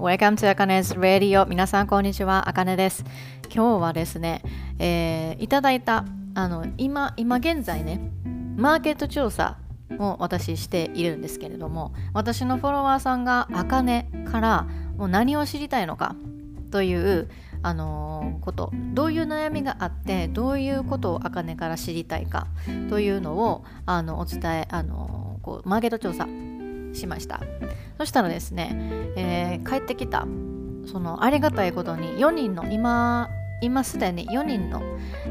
Welcome to Akane's Radio. 皆さんこんにちは、あかねです。今日はですね、えー、いただいたあの今今現在ねマーケット調査を私しているんですけれども私のフォロワーさんがあかねからもう何を知りたいのかというあのー、ことどういう悩みがあってどういうことをあかねから知りたいかというのをあのお伝えあのー、こうマーケット調査しましたそしたらですね、えー、帰ってきたそのありがたいことに4人の今今すでに4人の、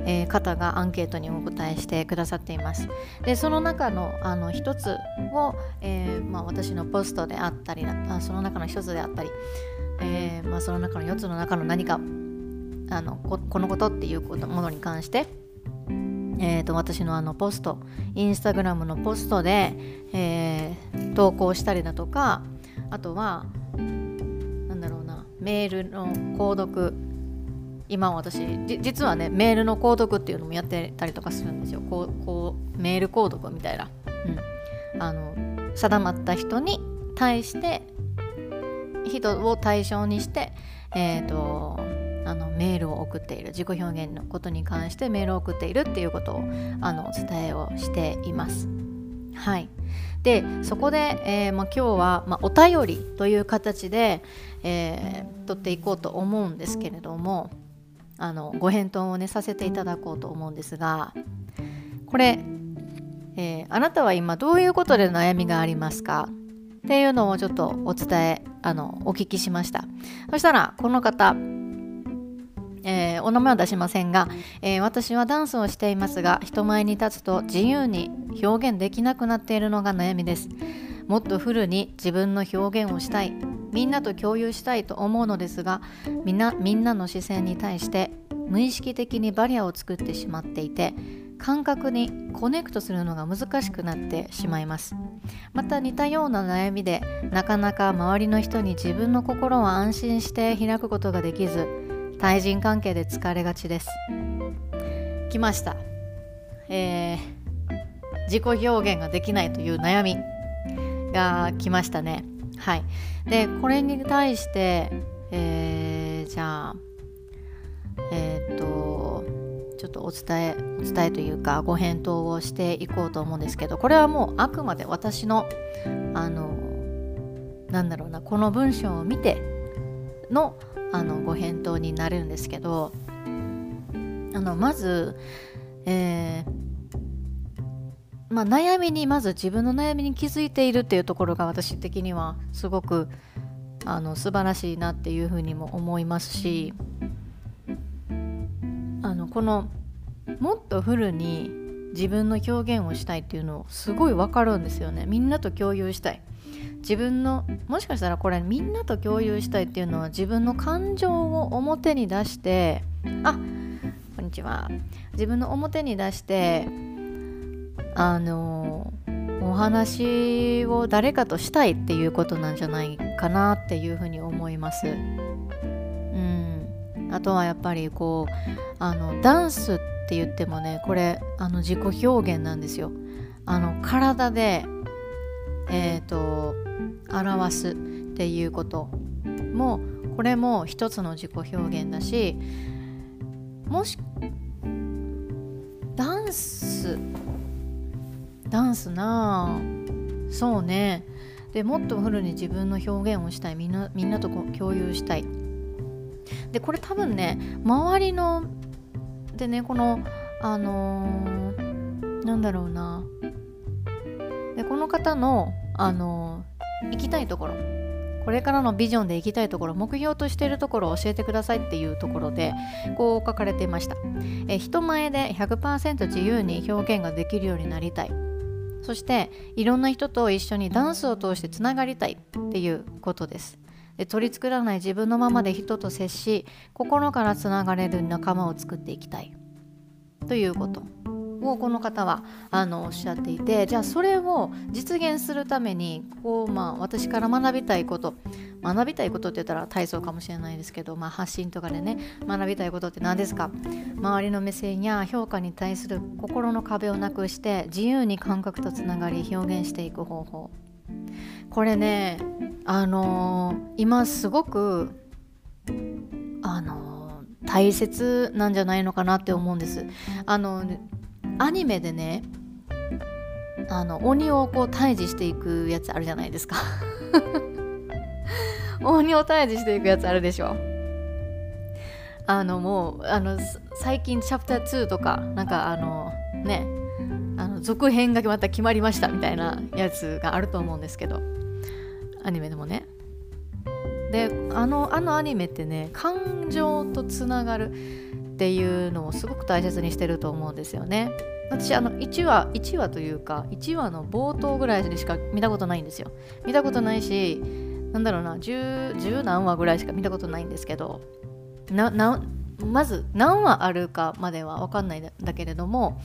えー、方がアンケートにお答えしてくださっています。でその中のあの1つを、えーまあ、私のポストであったりあその中の1つであったり、えーまあ、その中の4つの中の何かあのここのことっていうことものに関してえーと、私のあのポストインスタグラムのポストで、えー、投稿したりだとかあとはなんだろうなメールの購読今私実はねメールの購読っていうのもやってたりとかするんですよ。こうこうメール購読みたいな、うん、あの定まった人に対して人を対象にしてえっ、ー、とあのメールを送っている自己表現のことに関してメールを送っているっていうことをあのお伝えをしています。はい、でそこで、えーまあ、今日は、まあ、お便りという形で、えー、取っていこうと思うんですけれどもあのご返答をねさせていただこうと思うんですがこれ、えー、あなたは今どういうことで悩みがありますか？っていうのをちょっとお伝えあのお聞きしました。そしたらこの方えー、お名前は出しませんが、えー、私はダンスをしていますが人前に立つと自由に表現できなくなっているのが悩みです。もっとフルに自分の表現をしたいみんなと共有したいと思うのですがみんなみんなの視線に対して無意識的にバリアを作ってしまっていて感覚にコネクトするのが難しくなってしまいます。また似たような悩みでなかなか周りの人に自分の心を安心して開くことができず対人関係で疲れがちです。来ました、えー、自己表現ができないという悩みが来ましたね。はい。でこれに対して、えー、じゃあえっ、とちょっとお伝えお伝えというかご返答をしていこうと思うんですけどこれはもうあくまで私のあのなんだろうなこの文章を見てのあのご返答になるんですけどあのまず、えーまあ、悩みにまず自分の悩みに気づいているっていうところが私的にはすごくあの素晴らしいなっていうふうにも思いますしあのこのもっとフルに自分の表現をしたいっていうのをすごい分かるんですよね。みんなと共有したい。自分のもしかしたらこれみんなと共有したいっていうのは自分の感情を表に出してあこんにちは自分の表に出してあのお話を誰かとしたいっていうことなんじゃないかなっていうふうに思います。うん、あとはやっぱりこうあのダンスって言ってもねこれあの自己表現なんですよ。あの体でえーと表すっていうこともこれも一つの自己表現だしもしダンスダンスなあ。そうね。でもっとフルに自分の表現をしたい。みんなみんなと共有したい。でこれ多分ね周りのでねこのあのー、なんだろうな。でこの方のあの行きたいところ。これからのビジョンで行きたいところ目標としているところを教えてくださいっていうところでこう書かれていました。え人前で100%自由に表現ができるようになりたい。そしていろんな人と一緒にダンスを通してつながりたいっていうことです。で取り繕わない自分のままで人と接し心からつながれる仲間を作っていきたい。ということ。をこの方はあのおっしゃっていてじゃあそれを実現するためにこう、まあ、私から学びたいこと学びたいことって言ったら体操かもしれないですけど、まあ、発信とかでね学びたいことって何ですか？周りの目線や評価に対する心の壁をなくして自由に感覚とつながり表現していく方法。これねあのー、今すごくあのー、大切なんじゃないのかなって思うんです。あのアニメでねあの鬼をこう退治していくやつあるじゃないですか。鬼を退治していくやつあるでしょ。あのもうあの最近チャプター2とかなんかあのねあの続編がまた決まりましたみたいなやつがあると思うんですけど。アニメでもね。であのあのアニメってね感情とつながる。っていうのをすごく大切にしてると思うんですよね。私あの1話1話というか1話の冒頭ぐらいでしか見たことないんですよ。見たことないしなんだろうな 10, 10何話ぐらいしか見たことないんですけどまず何話あるかまでは分かんないんだけれども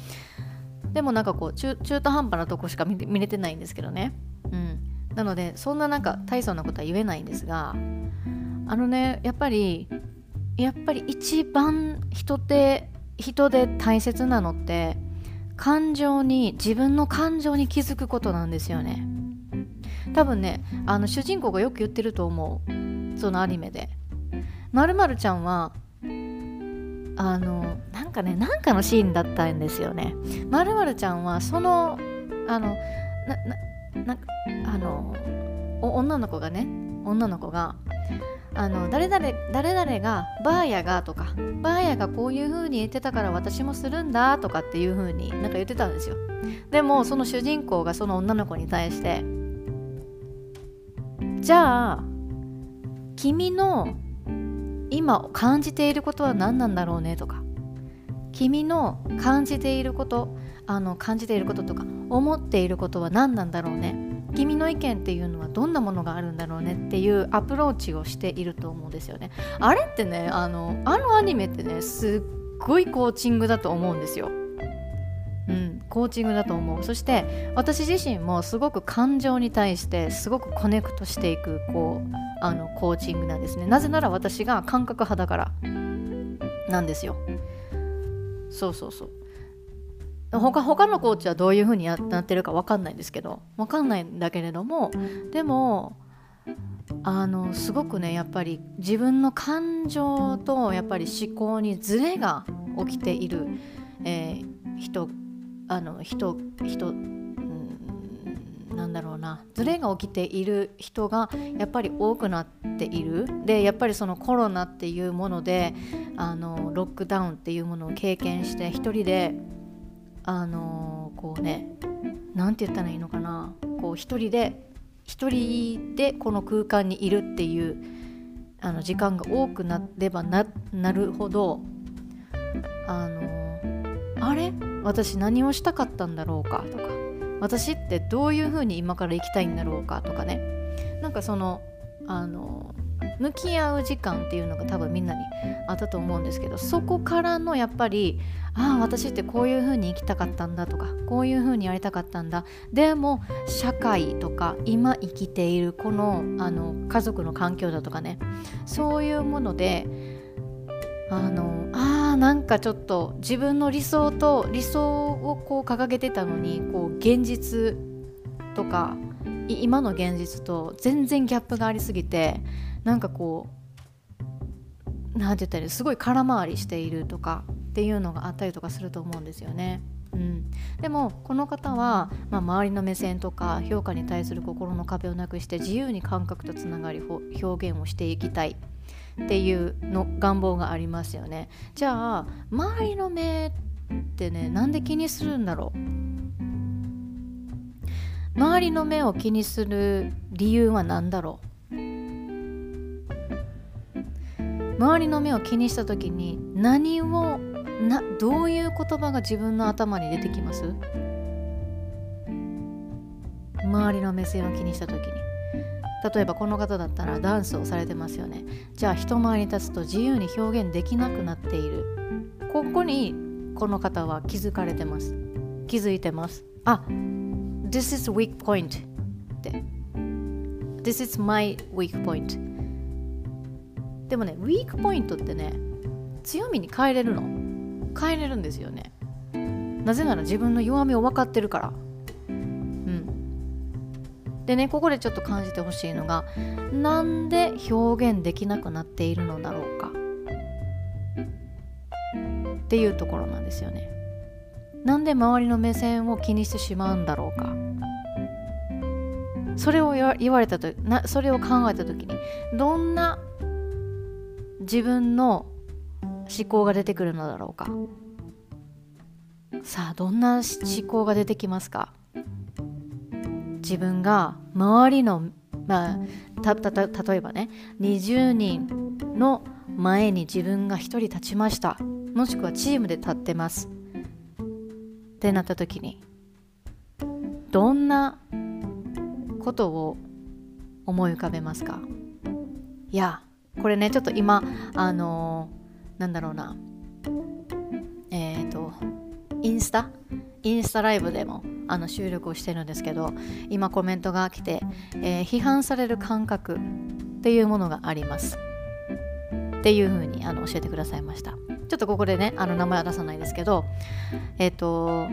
でもなんかこう中途半端なとこしか見見れてないんですけどね、うん、なのでそんななんか大層なことは言えないんですがあのねやっぱりやっぱり一番人で人で大切なのって感情に自分の感情に気づくことなんですよね。多分ねあの主人公がよく言ってると思う。そのアニメで。まるまるちゃんはあのなんかねなんかのシーンだったんですよね。まるまるちゃんはそのあのななあの女の子がね女の子があの誰々誰々がバーヤがとかバーヤがこういう風に言ってたから私もするんだとかっていう風になんか言ってたんですよ。でもその主人公がその女の子に対してじゃあ君の今感じていることは何なんだろうねとか君の感じていることあの感じていることとか思っていることは何なんだろうね君の意見っていうのはどんなものがあるんだろうねっていうアプローチをしていると思うんですよね。あれってねあのあのアニメってねすっごいコーチングだと思うんですよ。うん、コーチングだと思う。そして私自身もすごく感情に対してすごくコネクトしていくこうあのコーチングなんですね。なぜなら私が感覚派だからなんですよ。そうそうそう。他他のコーチはどういうふうにやってるか分かんないんですけど。分かんないんだけれどもでもあのすごくねやっぱり自分の感情とやっぱり思考にズレが起きている、えー、人あの人人なんだろうな。ズレが起きている人がやっぱり多くなっている。でやっぱりそのコロナっていうものであのロックダウンっていうものを経験して一人であの、こうね何て言ったらいいのかな。こう一人で一人でこの空間にいるっていうあの時間が多くなればななるほどあの、あれ？私何をしたかったんだろうか？とか。私ってどういうふうに今から生きたいんだろうか？とかね。なんかそのあの向き合う時間っていうのが多分みんなにあったと思うんですけどそこからのやっぱりああ私ってこういう風に生きたかったんだとかこういう風にやりたかったんだ。でも社会とか今生きているこのあの家族の環境だとかねそういうものであのあなんかちょっと自分の理想と理想をこう掲げてたのにこう現実とか今の現実と全然ギャップがありすぎてなんかこう何て言ったらすごい空回りしているとかっていうのがあったりとかすると思うんですよね。うん、でもこの方は、まあ、周りの目線とか評価に対する心の壁をなくして自由に感覚とつながり表現をしていきたい。っていうの願望がありますよね。じゃあ周りの目ってねなんで気にするんだろう？周りの目を気にする理由は何だろう？周りの目を気にした時に何をなどういう言葉が自分の頭に出てきます？周りの目線を気にした時に。例えばこの方だったらダンスをされてますよね。じゃあ人前に立つと自由に表現できなくなっている。ここにこの方は気づかれてます。気づいてます。あ This is weak point って。This is my weak point でもねウィークポイントってね強みに変えれるの。変えれるんですよね。なぜなら自分の弱みを分かってるから。うん。でねここでちょっと感じてほしいのがなんで表現できなくなっているのだろうか。っていうところなんですよね。なんで周りの目線を気にしてしまうんだろうか。それを言われたとなそれを考えた時にどんな自分の思考が出てくるのだろうか。さあどんな思考が出てきますか？自分が周りのまあたた例えばね20人の前に自分が1人立ちました。もしくはチームで立ってます。ってなった時にどんなことを思い浮かべますか？いやこれねちょっと今あのー、なんだろうな。えっ、ー、とインスタ？インスタライブでもあの収録をしてるんですけど今コメントが来て、えー、批判される感覚っていうものがあります。っていうふうにあの教えてくださいました。ちょっとここでねあの名前は出さないですけどえっ、ー、と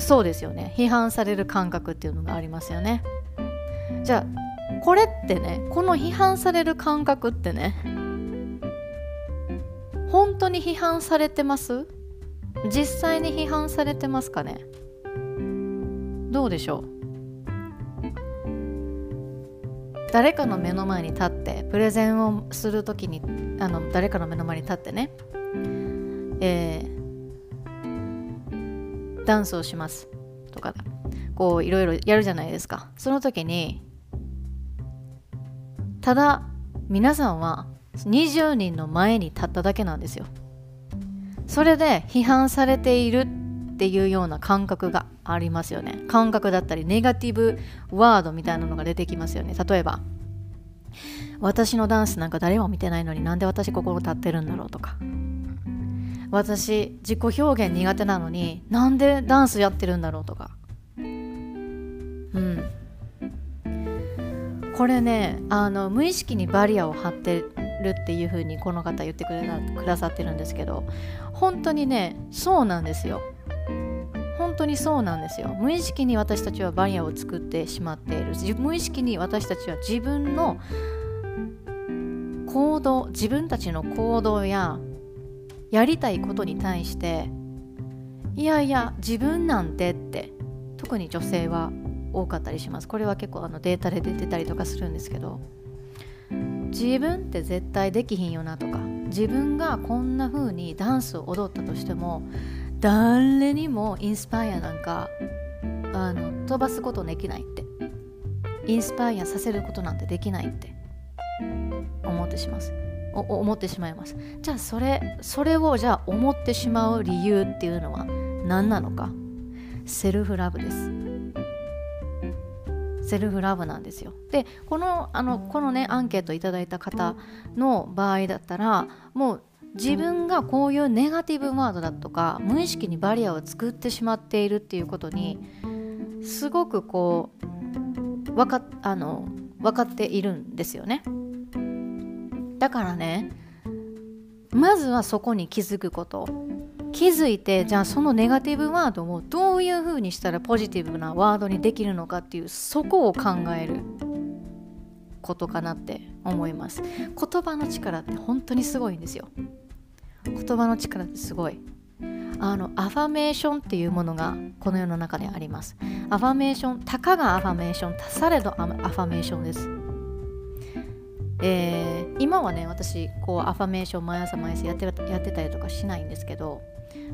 そうですよね。批判される感覚っていうのがありますよね。じゃあこれってねこの批判される感覚ってね本当に批判されてます？実際に批判されてますかね？どうでしょう？誰かの目の前に立ってプレゼンをするときにあの誰かの目の前に立ってね、えー、ダンスをしますとかこういろいろやるじゃないですか。その時にただ皆さんは20人の前に立っただけなんですよ。それで批判されているっていうような感覚がありますよね。感覚だったりネガティブワードみたいなのが出てきますよね。例えば私のダンスなんか誰も見てないのになんで私ここ立ってるんだろうとか。私自己表現苦手なのになんでダンスやってるんだろうとか。うん。これねあの無意識にバリアを張ってるっていう風にこの方言ってくれくださってるんですけど本当にねそうなんですよ。本当にそうなんですよ。無意識に私たちはバリアを作ってしまっている無意識に私たちは自分の行動自分たちの行動ややりたいことに対していやいや自分なんてって特に女性は多かったりします。これは結構あのデータで出てたりとかするんですけど。自分って絶対できひんよなとか。自分がこんな風にダンスを踊ったとしても誰にもインスパイアなんかあの飛ばすことできないって。インスパイアさせることなんてできないって。思ってします。思ってしまいます。じゃあそれそれをじゃあ思ってしまう理由っていうのは何なのか。セルフラブです。セルフラブなんですよ。でこのあのこのねアンケートいただいた方の場合だったらもう自分がこういうネガティブワードだとか無意識にバリアを作ってしまっているっていうことにすごくこう分かあの分かっているんですよね。だからねまずはそこに気づくこと気づいてじゃあそのネガティブワードをどういうふうにしたらポジティブなワードにできるのかっていうそこを考えることかなって思います。言葉の力って本当にすごいんですよ。言葉の力ってすごい。あのアファメーションっていうものがこの世の中であります。アファメーションたかがアファメーション足されどアファメーションです。えー、今はね私こうアファメーション毎朝毎朝やってやってたりとかしないんですけど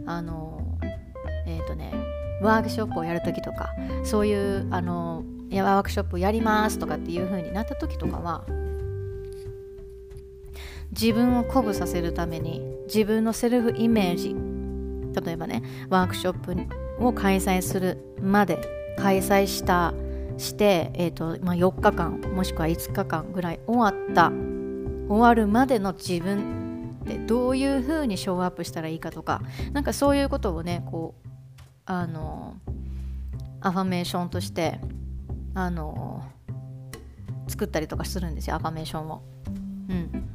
あのえっ、ー、とねワークショップをやるときとかそういうあのワークショップやりますとかっていう風になった時とかは自分を鼓舞させるために自分のセルフイメージ例えばねワークショップを開催するまで開催したして、えーとまあ、4日間もしくは5日間ぐらい終わった終わるまでの自分でどういうふうにショーアップしたらいいかとかなんかそういうことをねこうあのアファメーションとしてあの作ったりとかするんですよアファメーションを。うん。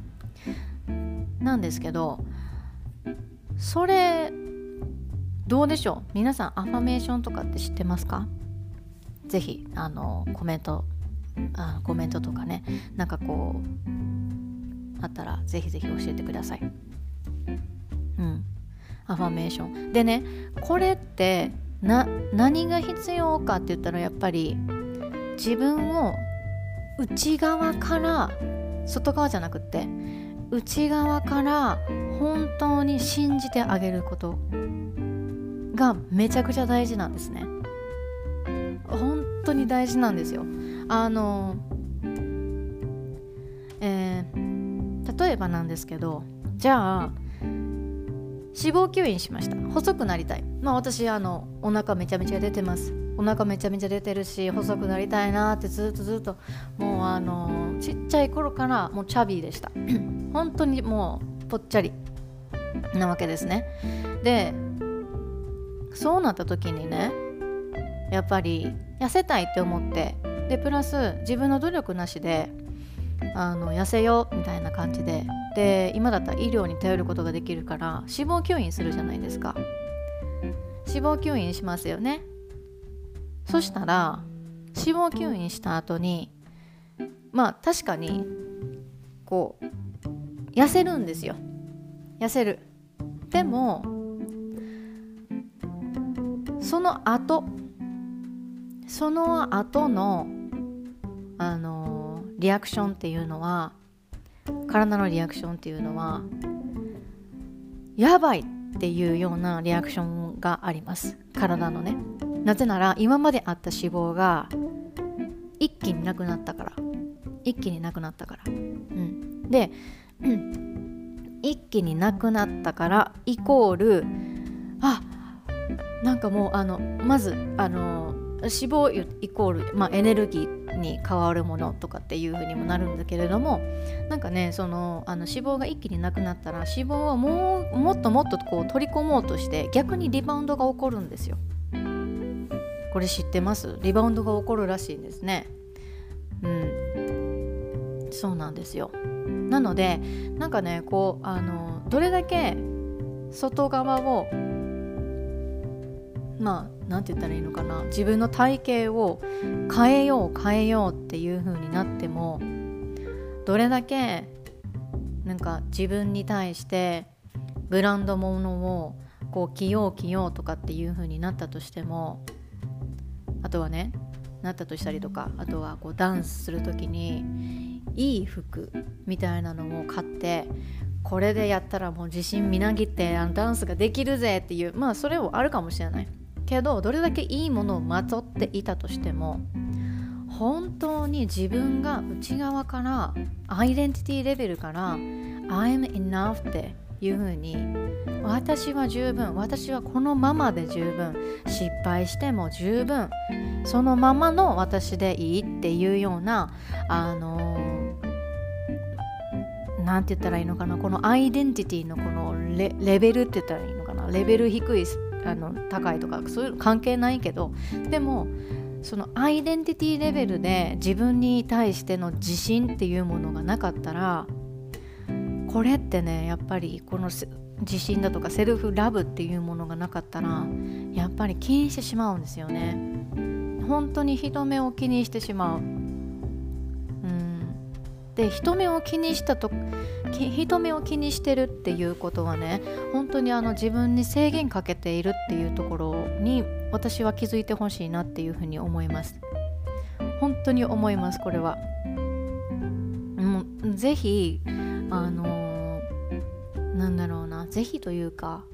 なんですけどそれどうでしょう？皆さんアファメーションとかって知ってますか？ぜひあのコメントあコメントとかねなんかこうあったらぜひぜひ教えてください。うん。アファメーションでねこれってな何が必要かって言ったらやっぱり自分を内側から外側じゃなくって内側から本当に信じてあげることがめちゃくちゃ大事なんですね。本当に大事なんですよ。あのえー、例えばなんですけどじゃあ脂肪吸引しました。細くなりたい。まあ私あのお腹めちゃめちゃ出てます。お腹めちゃめちゃ出てるし細くなりたいなってずっとずっともうあのちっちゃい頃からもうチャビーでした。本当にもうぽっちゃり。なわけですね。でそうなった時にねやっぱり痩せたいって思ってでプラス自分の努力なしであの痩せようみたいな感じで。で今だったら医療に頼ることができるから脂肪吸引するじゃないですか。脂肪吸引しますよね。そしたら脂肪吸引した後にまあ確かにこう痩せるんですよ。痩せる。でもその後その後のあのリアクションっていうのは体のリアクションっていうのはやばいっていうようなリアクションがあります。体のね。なぜなら今まであった脂肪が一気になくなったから。一気になくなったから、うん、で、一気になくなったからイコールあなんかもうあのまずあの脂肪イコール、まあ、エネルギーに変わるものとかっていう風にもなるんだけれどもなんかねそのあの脂肪が一気になくなったら脂肪はもうもっともっとこう取り込もうとして逆にリバウンドが起こるんですよ。これ知ってます？リバウンドが起こるらしいんですね。うんそうなんですよ。なのでなんかねこうあのどれだけ外側をまあ何て言ったらいいのかな。自分の体型を変えよう変えようっていう風になってもどれだけなんか自分に対してブランド物をこう着よう着ようとかっていう風になったとしてもあとはねなったとしたりとかあとはこうダンスする時にいい服みたいなのを買ってこれでやったらもう自信みなぎってあのダンスができるぜっていうまあそれもあるかもしれない。けどどれだけいいものをまとっていたとしても本当に自分が内側からアイデンティティレベルから I'm enough っていうふうに私は十分私はこのままで十分失敗しても十分そのままの私でいいっていうようなあの何て言ったらいいのかなこのアイデンティティのこのレベルって言ったらいいのかなレベル低いあの高いとかそういうの関係ないけどでもそのアイデンティティレベルで自分に対しての自信っていうものがなかったらこれってねやっぱりこの自信だとかセルフラブっていうものがなかったらやっぱり気にしてしまうんですよね。本当に人目を気にしてしまう。うん。で人目を気にしたと人目を気にしてるっていうことはね本当にあの自分に制限かけているっていうところに私は気づいてほしいなっていうふうに思います。本当に思いますこれは。もうぜひあのなんだろうなぜひというか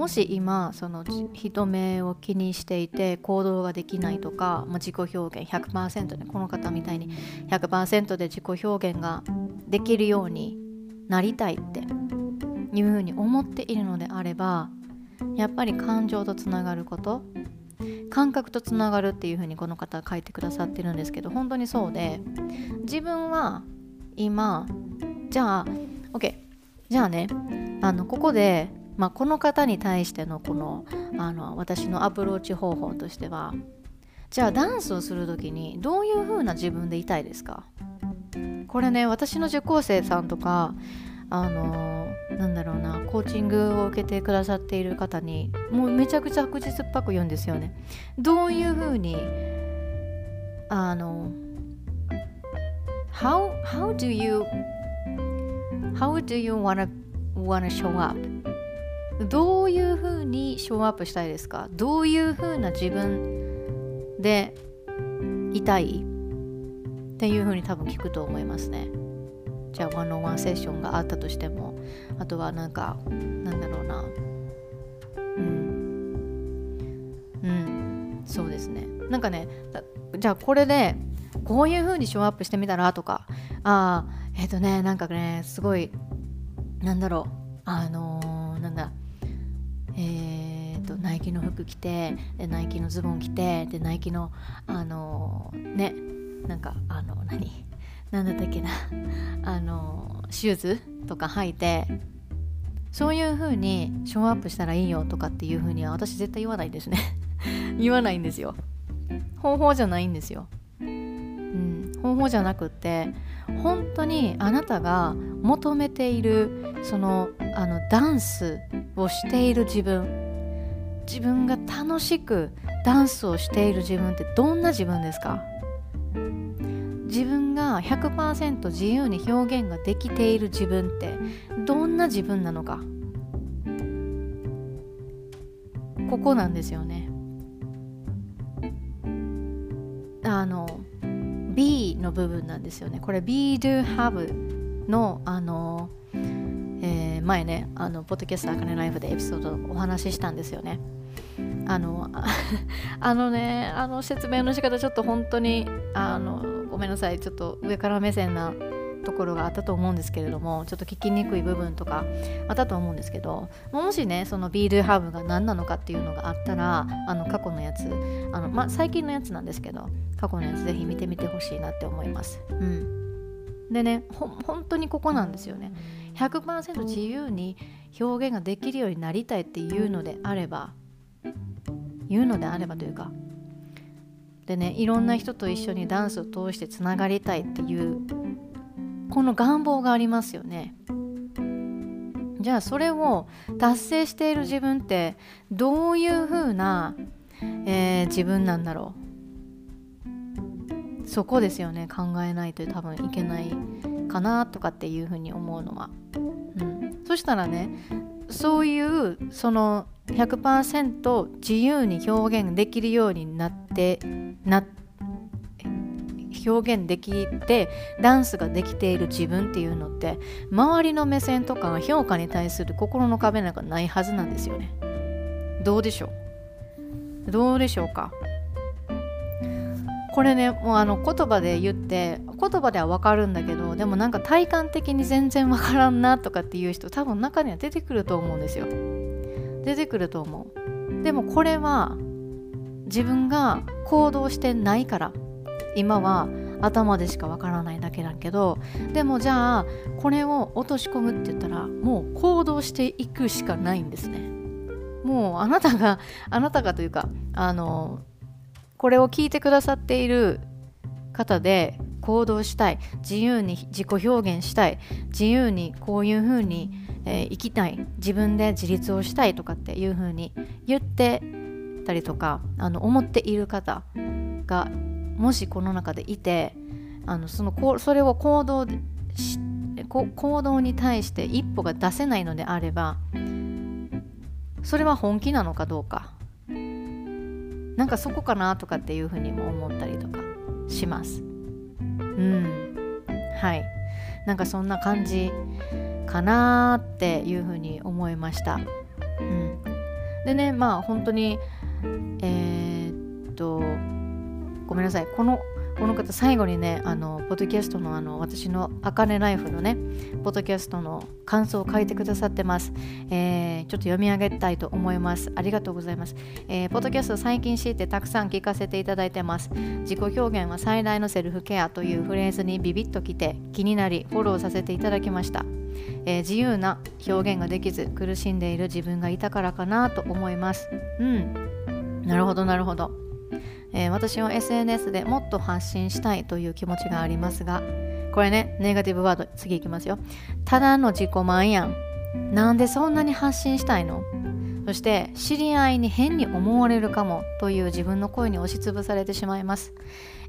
もし今その人目を気にしていて行動ができないとか、まあ、自己表現100%でこの方みたいに100%で自己表現ができるようになりたいっていうふうに思っているのであればやっぱり感情とつながること感覚とつながるっていうふうにこの方は書いてくださってるんですけど本当にそうで自分は今じゃあ OK じゃあねあのここでまあ、この方に対してのこのあの私のアプローチ方法としてはじゃあダンスをする時にどういう風な自分でいたいですか？これね私の受講生さんとかあのなんだろうなコーチングを受けてくださっている方にもうめちゃくちゃ白日っぱく言うんですよね。どういうふうにあの how, how do you how do you wanna, wanna show up? どういうふうにショーアップしたいですか？どういうふうな自分でいたい？っていうふうに多分聞くと思いますね。じゃあワンオンワンセッションがあったとしても。あとはなんかなんだろうな。うん。うん。そうですね。なんかねじゃあこれでこういう風にショーアップしてみたらとか。ああえっ、ー、とねなんかねすごいなんだろう。あのー、えーと、ナイキの服着てでナイキのズボン着てでナイキのあのー、ねなんかあの何？なんだったっけな？あのシューズとか履いてそういう風にショーアップしたらいいよとかっていう風には私絶対言わないですね。言わないんですよ。方法じゃないんですよ、うん、方法じゃなくって本当にあなたが求めているそのあのダンスをしている自分。自分が楽しくダンスをしている自分ってどんな自分ですか？自分が100%自由に表現ができている自分ってどんな自分なのか？ここなんですよね。あの B の部分なんですよね。これ Be Do Have のあの、えー、前ねあのポッドキャストあかねライフでエピソードお話ししたんですよね。あの あのねあの説明の仕方ちょっと本当にあのごめんなさい。ちょっと上から目線なところがあったと思うんですけれどもちょっと聞きにくい部分とかあったと思うんですけどもしねそのビールハーブが何なのかっていうのがあったらあの過去のやつあの、まあ、最近のやつなんですけど過去のやつぜひ見てみてほしいなって思います。うん、でね本当にここなんですよね。100%自由に表現ができるようになりたいっていうのであれば言うのであればというかでねいろんな人と一緒にダンスを通してつながりたいっていうこの願望がありますよね。じゃあそれを達成している自分ってどういうふうな、えー、自分なんだろう。そこですよね。考えないと多分いけないかなとかっていうふうに思うのは、うん、そしたらねそういうその100%自由に表現できるようになってな表現できてダンスができている自分っていうのって周りの目線とか評価に対する心の壁なんかないはずなんですよね。どうでしょう？どうでしょうか？これねもうあの言葉で言って言葉では分かるんだけどでもなんか体感的に全然分からんなとかっていう人多分中には出てくると思うんですよ。出てくると思う。でもこれは自分が行動してないから。今は頭でしかわからないだけだけどでもじゃあこれを落とし込むって言ったらもう行動していくしかないんですね。もうあなたが あなたがというかあのこれを聞いてくださっている方で行動したい。自由に自己表現したい。自由にこういうふうにえー、生きたい。自分で自立をしたいとかっていう風に言ってたりとかあの思っている方がもしこの中でいてあのそのこそれを行動行動に対して一歩が出せないのであればそれは本気なのかどうか。なんかそこかなとかっていうふうにも思ったりとかします。うん。はい。なんかそんな感じかなっていうふうに思いました。うん、でねまあ本当にえー、めんなさいこのこの方最後にねあのポッドキャストのあの私の「あかねライフ」のねポッドキャストの感想を書いてくださってます、えー、ちょっと読み上げたいと思いますありがとうございます、えー、ポッドキャスト最近知ってたくさん聞かせていただいてます自己表現は最大のセルフケアというフレーズにビビッときて気になりフォローさせていただきましたえー、自由な表現ができず苦しんでいる自分がいたからかなと思います。うん。なるほどなるほど。えー、私は SNS でもっと発信したいという気持ちがありますがこれねネガティブワード次いきますよ。ただの自己満やん。なんでそんなに発信したいの？そして知り合いに変に思われるかも？という自分の声に押しつぶされてしまいます。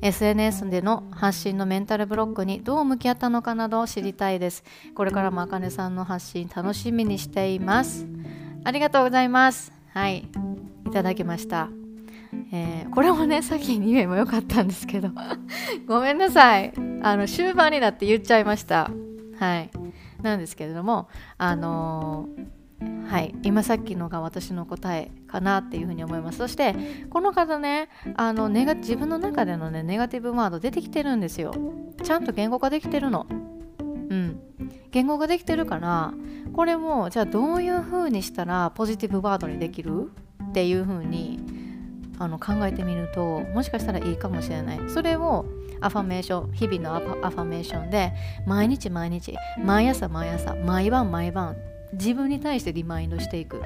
SNS での発信のメンタルブロックにどう向き合ったのかなどを知りたいです。これからもあかねさんの発信楽しみにしています。ありがとうございます。はい。いただきました。えー、これもね先に言えばよかったんですけど。ごめんなさい。あの終盤になって言っちゃいました。はい。なんですけれどもあのー、はい。今さっきのが私の答えかなっていうふうに思います。そしてこの方ねあのネガ自分の中でのねネガティブワード出てきてるんですよ。ちゃんと言語化できてるの。うん。言語ができてるからこれもじゃあどういうふうにしたらポジティブワードにできる？っていうふうにあの考えてみるともしかしたらいいかもしれない。それをアファメーション日々のアファメーションで毎日毎日毎朝毎朝毎晩毎晩自分に対してリマインドしていく。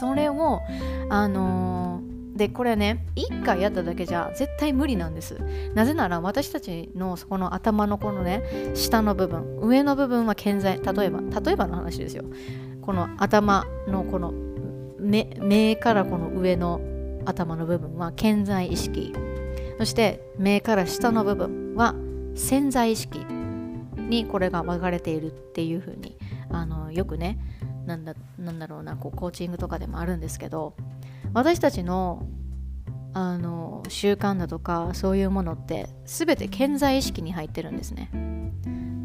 それをあのー、でこれね1回やっただけじゃ絶対無理なんです。なぜなら私たちのこの頭のこのね下の部分上の部分は健在。例えば例えばの話ですよ。この頭のこの目目からこの上の頭の部分は健在意識。そして目から下の部分は潜在意識。にこれが分かれているっていうふうにあのよくねなんだなんだろうなこうコーチングとかでもあるんですけど私たちのあの習慣だとかそういうものって全て健在意識に入ってるんですね。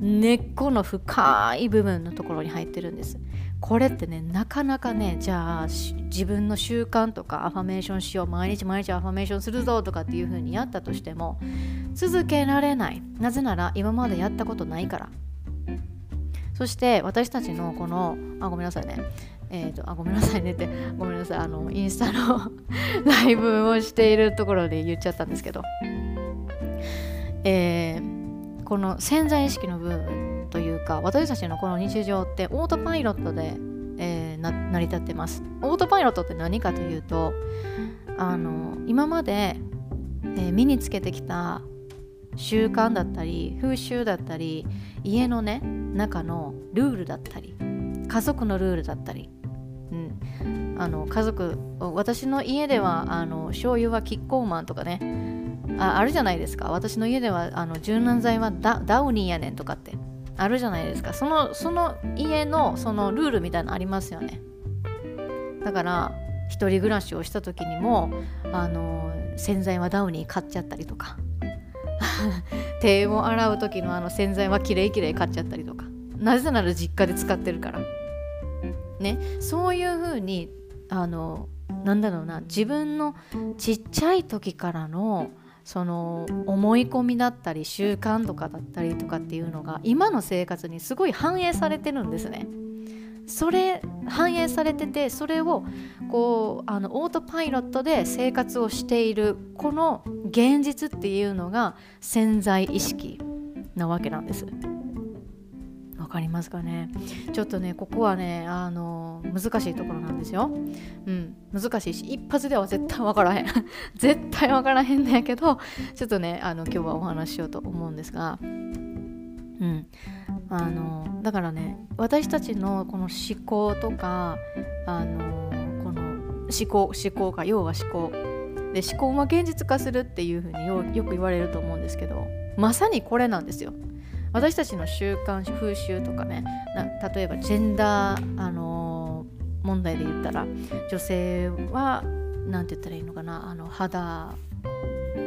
根っこの深い部分のところに入ってるんです。これってねなかなかねじゃあ自分の習慣とかアファメーションしよう毎日毎日アファメーションするぞとかっていう風にやったとしても続けられない。なぜなら今までやったことないから。そして私たちのこのあごめんなさいね。えーと、あごめんなさいねってごめんなさい。あのインスタの ライブをしているところで言っちゃったんですけど、えー、この潜在意識の部分。というか私たちのこの日常ってオートパイロットで、えー、成り立ってます。オートパイロットって何かというとあの今まで、えー、身につけてきた習慣だったり風習だったり家のね中のルールだったり家族のルールだったり、うん、あの家族私の家ではあの醤油はキッコーマンとかねああるじゃないですか。私の家ではあの柔軟剤はダダウニーやねんとかって。あるじゃないですか。そのその家のそのルールみたいなのありますよね。だから一人暮らしをした時にもあの洗剤はダウニー買っちゃったりとか。手を洗う時のあの洗剤はきれいきれい買っちゃったりとか。なぜなら実家で使ってるから。ね。そういう風にあのなんだろうな。自分のちっちゃい時からのその思い込みだったり習慣とかだったりとかっていうのが今の生活にすごい反映されてるんですね。それ反映されててそれをこうあのオートパイロットで生活をしているこの現実っていうのが潜在意識なわけなんです。かりますかね？ちょっとねここはねあの難しいところなんですよ。うん難しいし一発では絶対わからへん。絶対わからへんのやけどちょっとねあの今日はお話ししようと思うんですが。うんあのだからね私たちのこの思考とかあのこの思考思考か要は思考。で思考は現実化するっていうふうによく言われると思うんですけどまさにこれなんですよ。私たちの習慣風習とかね例えばジェンダー、あのー、問題で言ったら女性は何て言ったらいいのかなあの肌あ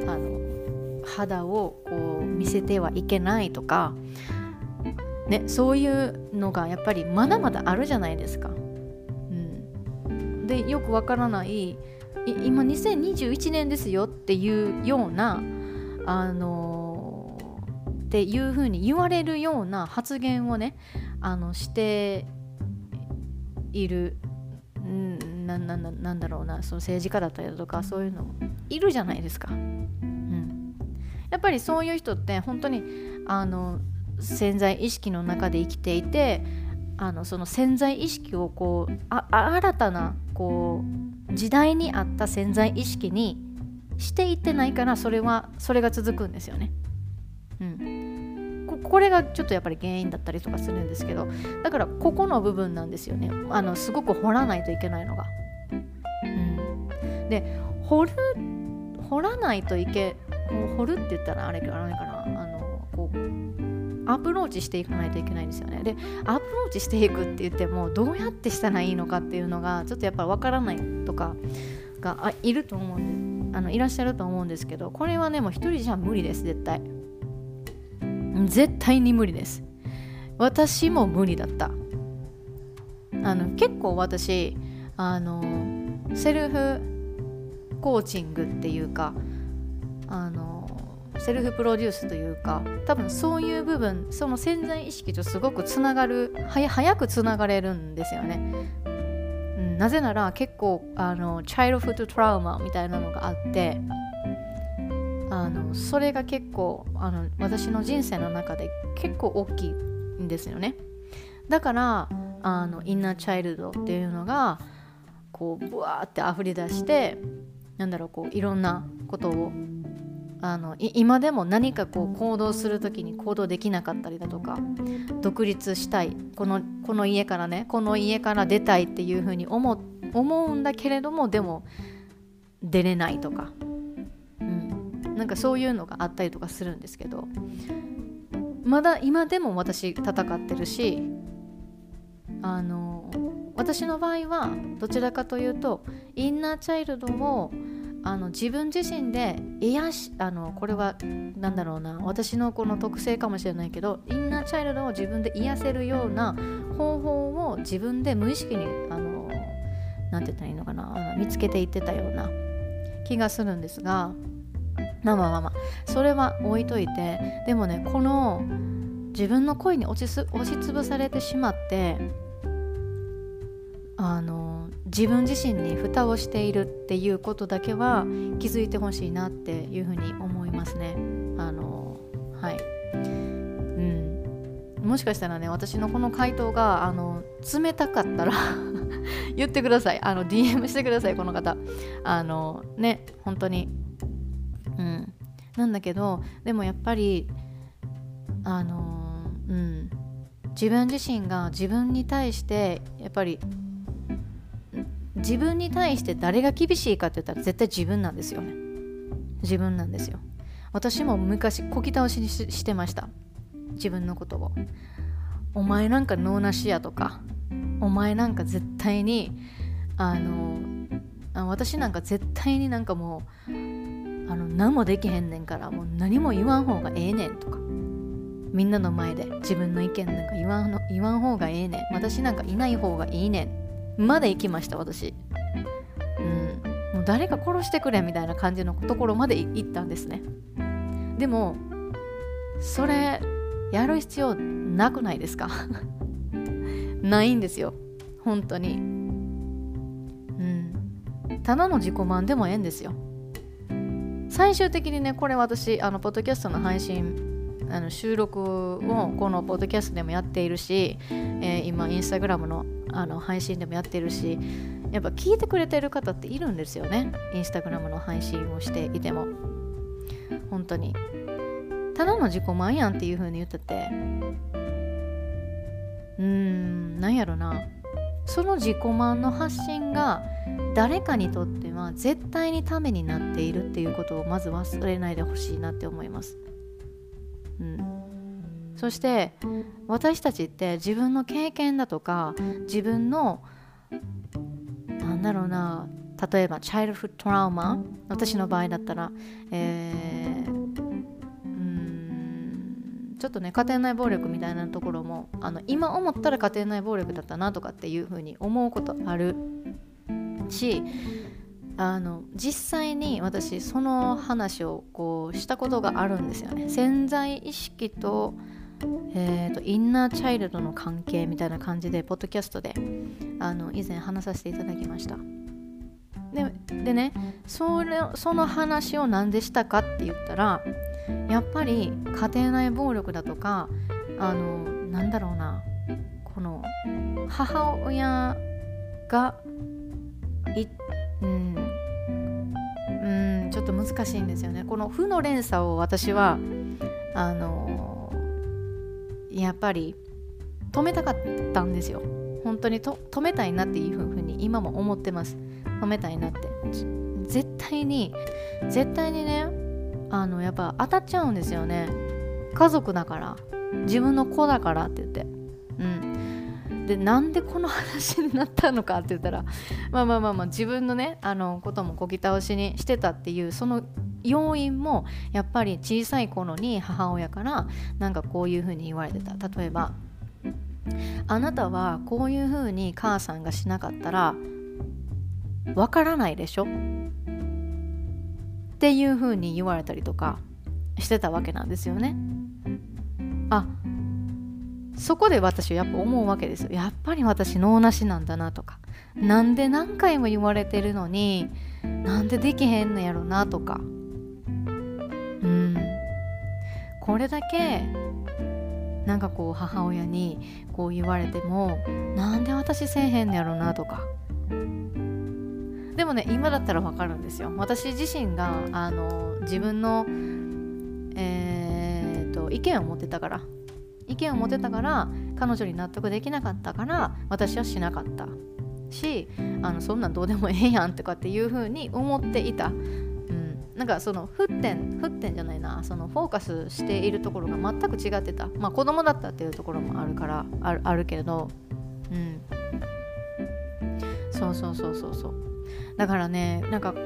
の肌をこう見せてはいけないとか、ね、そういうのがやっぱりまだまだあるじゃないですか。うん、でよくわからない今2021年ですよっていうようなあのっていうふうに言われるような発言をねあのしているんなななんだろうなその政治家だったりだとかそういうのいるじゃないですか。うん、やっぱりそういう人って本当にあの潜在意識の中で生きていてあのその潜在意識をこうあ新たなこう時代に合った潜在意識にしていってないからそれはそれが続くんですよね。うんこれがちょっとやっぱり原因だったりとかするんですけどだからここの部分なんですよねあのすごく掘らないといけないのが。うん、で掘る掘らないといけ掘るって言ったらあれかなあのこうアプローチしていかないといけないんですよね。でアプローチしていくって言ってもどうやってしたらいいのかっていうのがちょっとやっぱりわからないとかがいると思うんであのいらっしゃると思うんですけどこれはねもう一人じゃ無理です絶対。絶対に無理です。私も無理だった。あの結構私あのセルフコーチングっていうかあのセルフプロデュースというか多分そういう部分その潜在意識とすごくつながる早くつながれるんですよね。うん、なぜなら結構あのチャイルフットトラウマみたいなのがあってあのそれが結構あの私の人生の中で結構大きいんですよね。だからあのインナーチャイルドっていうのがこうブワーって溢れ出してなんだろうこういろんなことをあの今でも何かこう行動する時に行動できなかったりだとか独立したいこのこの家からねこの家から出たいっていうふうに思思うんだけれどもでも出れないとか、なんかそういうのがあったりとかするんですけどまだ今でも私戦ってるしあの私の場合はどちらかというとインナーチャイルドをあの自分自身で癒しあのこれは何だろうな私のこの特性かもしれないけどインナーチャイルドを自分で癒せるような方法を自分で無意識にあのなて言ったらいいのかなあの見つけていってたような気がするんですがまあまあまあそれは置いといてでもねこの自分の声に押し押しつぶされてしまってあの自分自身に蓋をしているっていうことだけは気づいてほしいなっていうふうに思いますね。あのはい。うん、もしかしたらね私のこの回答があの冷たかったら 言ってください。あの DM してくださいこの方。あのね本当になんだけどでもやっぱりあのうん自分自身が自分に対してやっぱり自分に対して誰が厳しいかって言ったら絶対自分なんですよ。ね自分なんですよ。私も昔こき倒しにしてました。自分のことを。お前なんか脳なしやとか。お前なんか絶対にあのあ私なんか絶対になんかもうあの何もできへんねんからもう何も言わん方がええねんとか。みんなの前で自分の意見なんか言わんの言わん方がええねん。私なんかいない方がいいねん。まで行きました私。うん。もう誰か殺してくれみたいな感じのところまで行ったんですね。でもそれやる必要なくないですか？ないんですよ。本当に。うん。ただの自己満でもええんですよ。最終的にねこれ私あのポッドキャストの配信あの収録をこのポッドキャストでもやっているし、えー、今インスタグラムのあの配信でもやっているしやっぱ聞いてくれてる方っているんですよね。インスタグラムの配信をしていても。本当に。ただの自己満やんっていう風に言ってて。うーんなんやろな。その自己満の発信が誰かにとっては絶対にためになっているっていうことをまず忘れないでほしいなって思います。うん、そして私たちって自分の経験だとか自分のなんだろうな例えばチャイルドフットラウマ私の場合だったら、えー、ちょっとね家庭内暴力みたいなところもあの今思ったら家庭内暴力だったなとかっていうふうに思うことある。しあの実際に私その話をこうしたことがあるんですよね。潜在意識と,、えーと、インナーチャイルドの関係みたいな感じでポッドキャストであの以前話させていただきました。ででねそれその話を何でしたかって言ったらやっぱり家庭内暴力だとかあのなんだろうなこの母親がいうんうんちょっと難しいんですよね。この負の連鎖を私はあのやっぱり止めたかったんですよ。本当にと止めたいなっていうふうに今も思ってます。止めたいなって。絶対に絶対にねあのやっぱ当たっちゃうんですよね。家族だから。自分の子だからって言って。うん。でなんでこの話になったのかって言ったらまあまあまあまあ自分のねあのこともこぎ倒しにしてたっていうその要因もやっぱり小さい頃に母親からなんかこういうふうに言われてた。例えばあなたはこういうふうに母さんがしなかったらわからないでしょ？っていうふうに言われたりとかしてたわけなんですよね。あそこで私はやっぱ思うわけですよ。やっぱり私脳なしなんだなとかなんで何回も言われてるのになんでできへんのやろなとかうんこれだけなんかこう母親にこう言われてもなんで私せえへんのやろなとかでもね今だったら分かるんですよ。私自身があの自分のえー、と意見を持ってたから。意見を持てたから彼女に納得できなかったから私はしなかった。しあのそんなんどうでもええやんとかっていうふうに思っていた、うん、なんかその沸点沸点じゃないな。そのフォーカスしているところが全く違ってた。まあ子供だったっていうところもあるからあるあるけれど。うん。そうそうそうそうそう。だからねなんかこ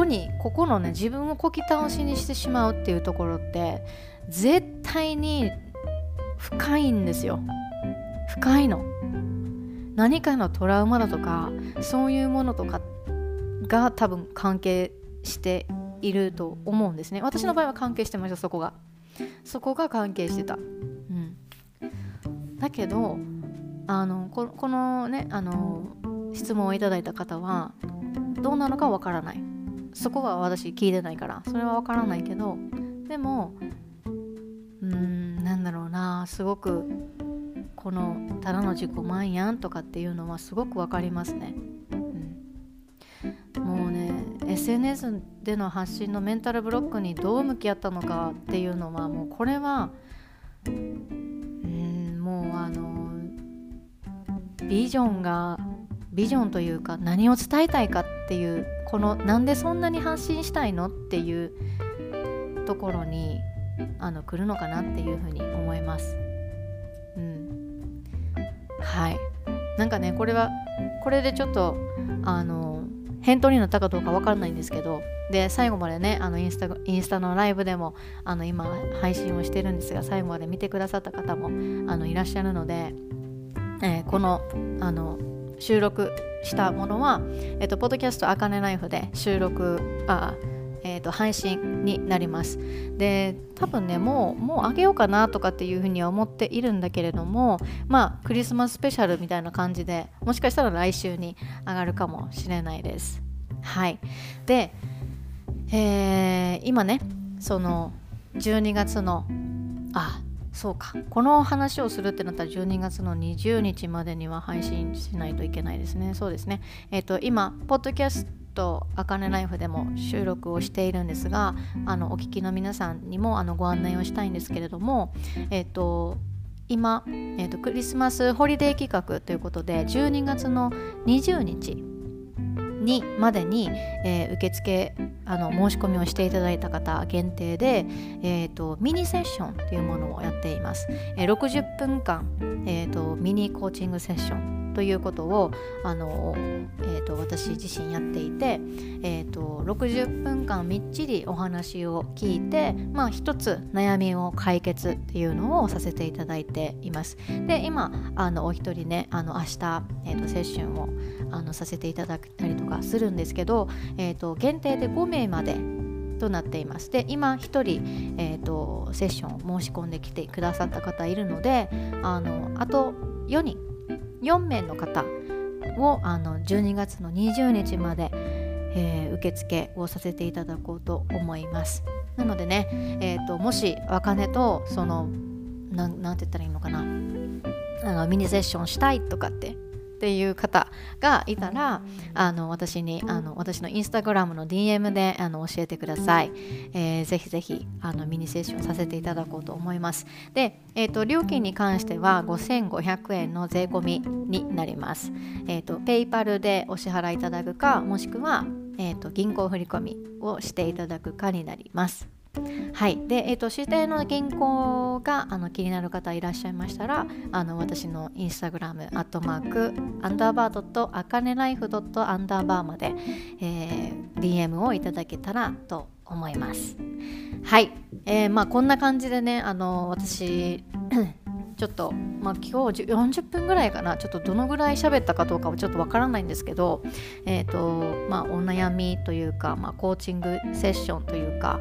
こにここのね自分をこき倒しにしてしまうっていうところって絶対に深いんですよ。深いの。何かのトラウマだとかそういうものとかが多分関係していると思うんですね。私の場合は関係してましたそこが。そこが関係してた、うん、だけどあのここのねあの質問をいただいた方はどうなのかわからない。そこは私聞いてないからそれはわからないけどでもうんなんだろうなすごくこのただの自己満やんとかっていうのはすごくわかりますね、うん、もうね SNS での発信のメンタルブロックにどう向き合ったのかっていうのはもうこれはうんもうあのビジョンがビジョンというか何を伝えたいかっていうこのなんでそんなに発信したいのっていうところにあの来るのかなっていうふうに思います。うん、はいなんかねこれはこれでちょっとあの返答になったかどうか分からないんですけどで最後までねあのインスタインスタのライブでもあの今配信をしてるんですが最後まで見てくださった方もあのいらっしゃるので、えー、このあの収録したものは、えっと、ポッドキャストあかねナイフで収録あえーと、配信になります。で多分ねもうもうあげようかなとかっていうふうには思っているんだけれどもまあクリスマススペシャルみたいな感じでもしかしたら来週に上がるかもしれないです。はい。で、えー、今ねその12月のあそうか。この話をするってなったら12月の20日までには配信しないといけないですね。そうですね。えっ、ー、と今ポッドキャストあかねライフでも収録をしているんですがあのお聞きの皆さんにもあのご案内をしたいんですけれどもえっ、ー、と今、えーとクリスマスホリデー企画ということで12月の20日にまでに、えー、受付あの申し込みをしていただいた方限定で、えーと、ミニセッションというものをやっています。えー、60分間、えーと、ミニコーチングセッションということをあの、えーと、私自身やっていて、えー、と60分間みっちりお話を聞いて、まあ、一つ悩みを解決っていうのをさせていただいています。で今あのお一人ねあの明日、えー、とセッションをあのさせていただいたりとかするんですけど、えー、と限定で5名までとなっていますで今1人、えーと、セッションを申し込んできてくださった方いるのであのあと4人4名の方をあの12月の20日まで、えー、受付をさせていただこうと思います。なのでね、えーと、もし若音とそのなんて言ったらいいのかな。あのミニセッションしたいとかってっていう方がいたらあの私にあの私のインスタグラムの DM であの教えてください、えー、ぜひぜひあのミニセッションさせていただこうと思います。で、えーと、料金に関しては5500円の税込みになります、えーと、ペイパルでお支払いいただくかもしくは、えーと銀行振込をしていただくかになります。はい。で、えっ、ー、と、指定の銀行があの気になる方いらっしゃいましたら、あの私のインスタグラム、アットマーク、アンダーバードット、あかねライフドットアンダーバーまで、えー、DM をいただけたらと思います。はい。えー、まあ、こんな感じでね、あの、私、ちょっと、まあ、今日40分ぐらいかなちょっとどのぐらい喋ったかどうかはちょっとわからないんですけど、えーとまあ、お悩みというか、まあ、コーチングセッションというか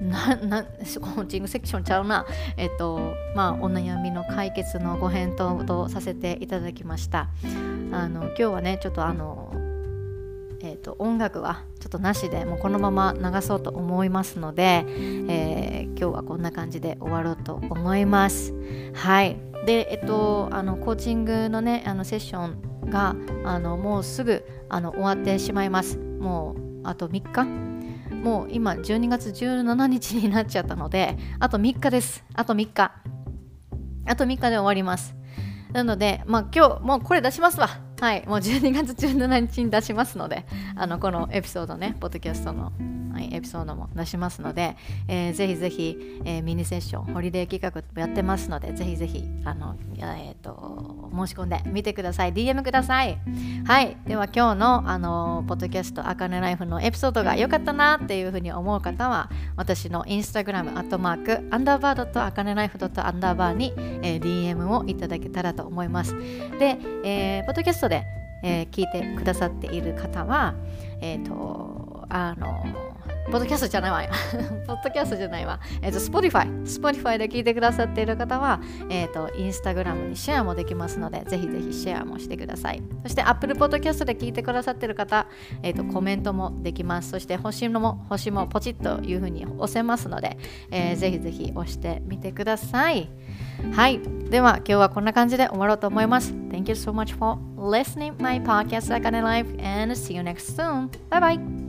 ななコーチングセクションちゃうな、えっとまあ、お悩みの解決のご返答とさせていただきました。あの今日はねちょっとあの、えっと、音楽はちょっとなしでもうこのまま流そうと思いますので、えー、今日はこんな感じで終わろうと思います。はい。でえっとあのコーチングのねあのセッションがあのもうすぐあの終わってしまいます。もうあと3日もう今12月17日になっちゃったのであと3日です。あと3日。あと3日で終わります。なので、まあ、今日もうこれ出しますわ。はい。もう12月17日に出しますのであのこのエピソードねポッドキャストの。はい、エピソードも出しますので、えー、ぜひぜひ、えー、ミニセッションホリデー企画やってますのでぜひぜひあの、えーと、申し込んでみてください。DM ください。はい。では今日のあのポッドキャストあかねライフのエピソードが良かったなっていうふうに思う方は私のインスタグラムアットマークアンダーバードとあかねライフドットアンダーバーに、えー、DM をいただけたらと思います。で、えー、ポッドキャストで、えー、聞いてくださっている方はえっ、ー、とあのポッドキャストじゃないわ。ポッドキャストじゃないわ。えっ、ー、と、Spotify。Spotify で聞いてくださっている方は、えっ、ー、と、インスタグラムにシェアもできますので、ぜひぜひシェアもしてください。そして、Apple Podcast で聞いてくださっている方、えっ、ー、と、コメントもできます。そして、星も、星もポチッというふうに押せますので、えー、ぜひぜひ押してみてください。はい。では、今日はこんな感じで終わろうと思います。Thank you so much for listening my podcast, Akane Life, and see you next soon. Bye bye!